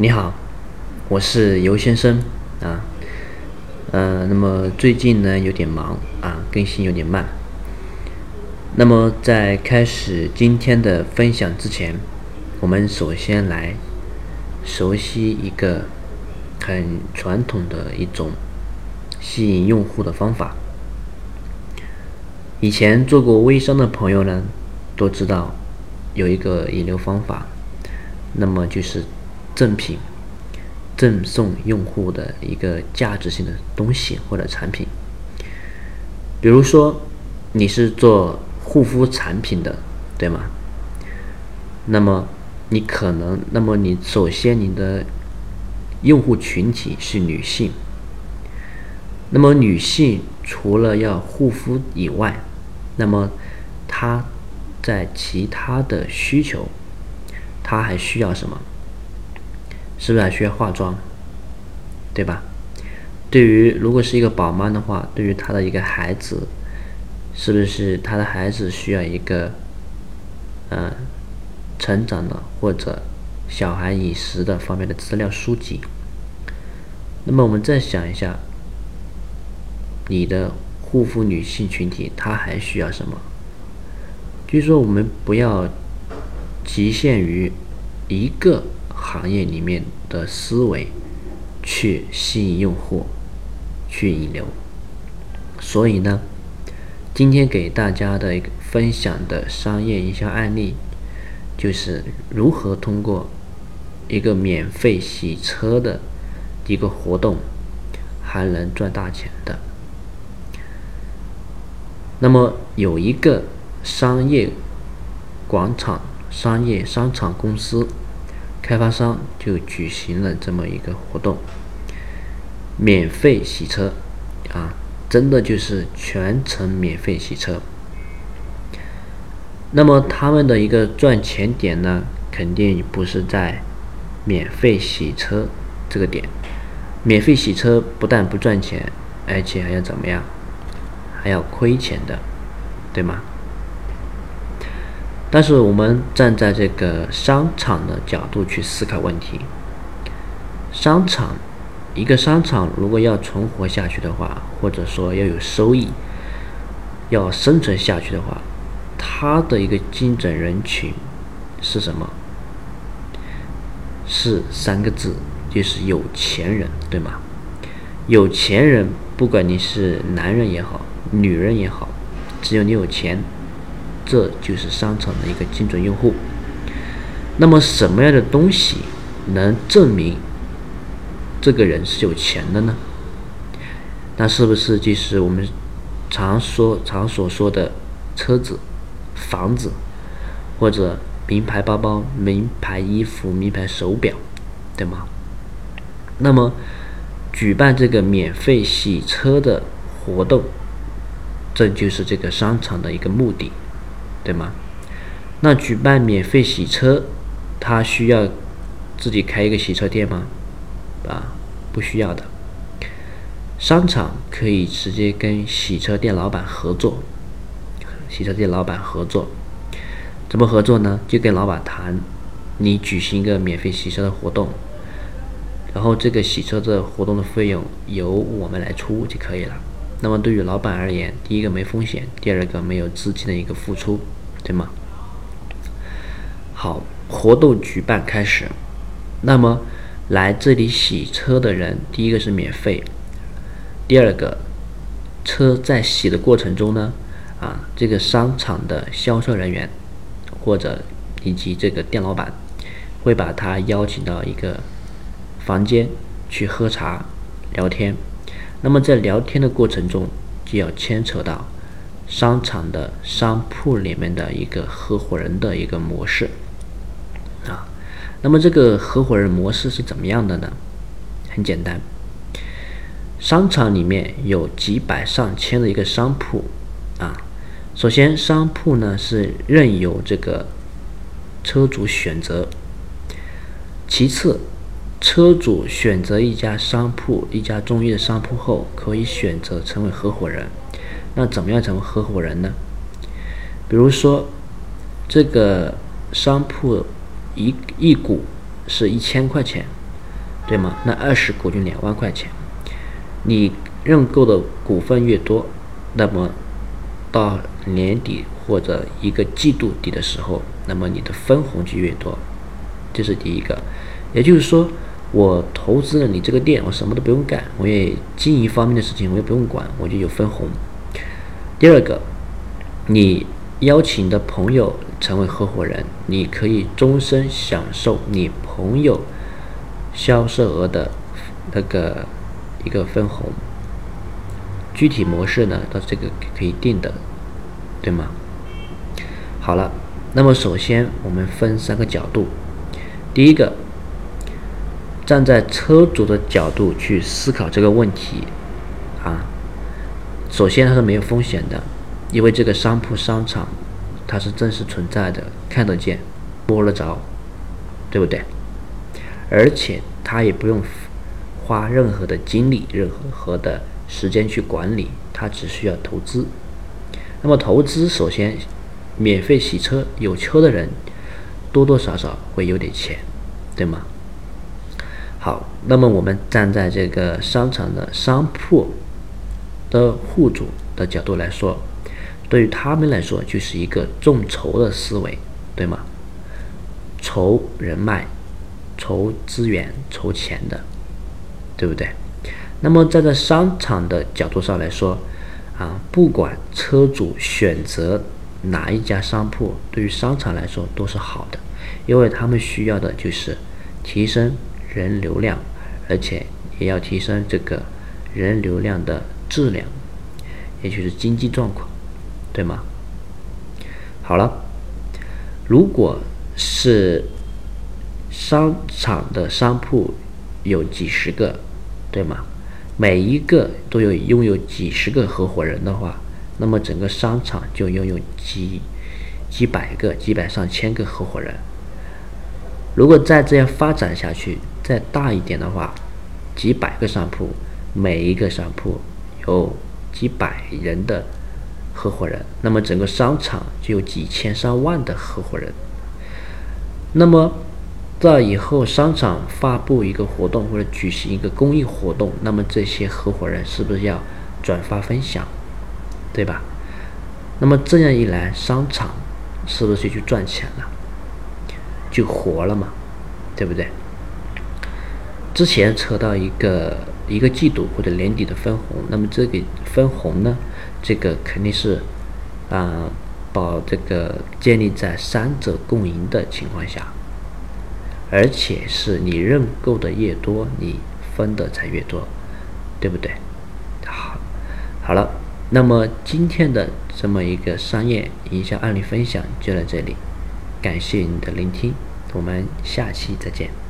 你好，我是尤先生啊，呃，那么最近呢有点忙啊，更新有点慢。那么在开始今天的分享之前，我们首先来熟悉一个很传统的一种吸引用户的方法。以前做过微商的朋友呢，都知道有一个引流方法，那么就是赠品，赠送用户的一个价值性的东西或者产品。比如说，你是做护肤产品的，对吗？那么你可能，那么你首先你的用户群体是女性。那么女性除了要护肤以外，那么她在其他的需求，她还需要什么？是不是还需要化妆？对吧？对于如果是一个宝妈的话，对于她的一个孩子。是不是她的孩子需要一个，嗯，成长的或者小孩饮食的方面的资料书籍？那么我们再想一下，你的护肤女性群体，她还需要什么？就是说，我们不要局限于一个行业里面的思维去吸引用户，去引流。所以呢？今天给大家的一个分享的商业营销案例，就是如何通过一个免费洗车的一个活动，还能赚大钱的。那么有一个商业广场、商业商场公司开发商就举行了这么一个活动，免费洗车啊。真的就是全程免费洗车，那么他们的一个赚钱点呢，肯定不是在免费洗车这个点。免费洗车不但不赚钱，而且还要怎么样？还要亏钱的，对吗？但是我们站在这个商场的角度去思考问题，商场。一个商场如果要存活下去的话，或者说要有收益，要生存下去的话，它的一个精准人群是什么？是三个字，就是有钱人，对吗？有钱人，不管你是男人也好，女人也好，只有你有钱，这就是商场的一个精准用户。那么什么样的东西能证明？这个人是有钱的呢，那是不是就是我们常说、常所说的车子、房子，或者名牌包包、名牌衣服、名牌手表，对吗？那么举办这个免费洗车的活动，这就是这个商场的一个目的，对吗？那举办免费洗车，他需要自己开一个洗车店吗？啊，不需要的。商场可以直接跟洗车店老板合作，洗车店老板合作，怎么合作呢？就跟老板谈，你举行一个免费洗车的活动，然后这个洗车的活动的费用由我们来出就可以了。那么对于老板而言，第一个没风险，第二个没有资金的一个付出，对吗？好，活动举办开始，那么。来这里洗车的人，第一个是免费，第二个，车在洗的过程中呢，啊，这个商场的销售人员或者以及这个店老板会把他邀请到一个房间去喝茶聊天。那么在聊天的过程中，就要牵扯到商场的商铺里面的一个合伙人的一个模式，啊。那么这个合伙人模式是怎么样的呢？很简单，商场里面有几百上千的一个商铺啊。首先，商铺呢是任由这个车主选择。其次，车主选择一家商铺、一家中医的商铺后，可以选择成为合伙人。那怎么样成为合伙人呢？比如说，这个商铺。一一股是一千块钱，对吗？那二十股就两万块钱。你认购的股份越多，那么到年底或者一个季度底的时候，那么你的分红就越多。这是第一个，也就是说，我投资了你这个店，我什么都不用干，我也经营方面的事情我也不用管，我就有分红。第二个，你邀请的朋友成为合伙人，你可以终身享受你朋友销售额的那个一个分红。具体模式呢，到这个可以定的，对吗？好了，那么首先我们分三个角度。第一个，站在车主的角度去思考这个问题，啊，首先它是没有风险的，因为这个商铺商场它是真实存在的，看得见，摸得着，对不对？而且他也不用花任何的精力、任何的时间去管理，他只需要投资。那么投资首先免费洗车，有车的人多多少少会有点钱。对吗？好，那么我们站在这个商场的商铺的户主的角度来说，对于他们来说就是一个众筹的思维，对吗？筹人脉、筹资源、筹钱的，对不对？那么站在商场的角度上来说，啊，不管车主选择哪一家商铺，对于商场来说都是好的，因为他们需要的就是。提升人流量，而且也要提升这个人流量的质量，也就是经济状况，对吗？好了，如果是商场的商铺有几十个，对吗？每一个都有拥有几十个合伙人的话，那么整个商场就拥有几几百个、几百上千个合伙人。如果再这样发展下去，再大一点的话，几百个商铺，每一个商铺有几百人的合伙人，那么整个商场就有几千上万的合伙人。那么在以后商场发布一个活动或者举行一个公益活动，那么这些合伙人是不是要转发分享，对吧？那么这样一来，商场是不是就赚钱了？就活了嘛，对不对？之前扯到一个一个季度或者年底的分红，那么这个分红呢，这个肯定是啊，保这个建立在三者共赢的情况下，而且是你认购的越多，你分的才越多，对不对？好，好了，那么今天的这么一个商业营销案例分享就到这里。感谢你的聆听，我们下期再见。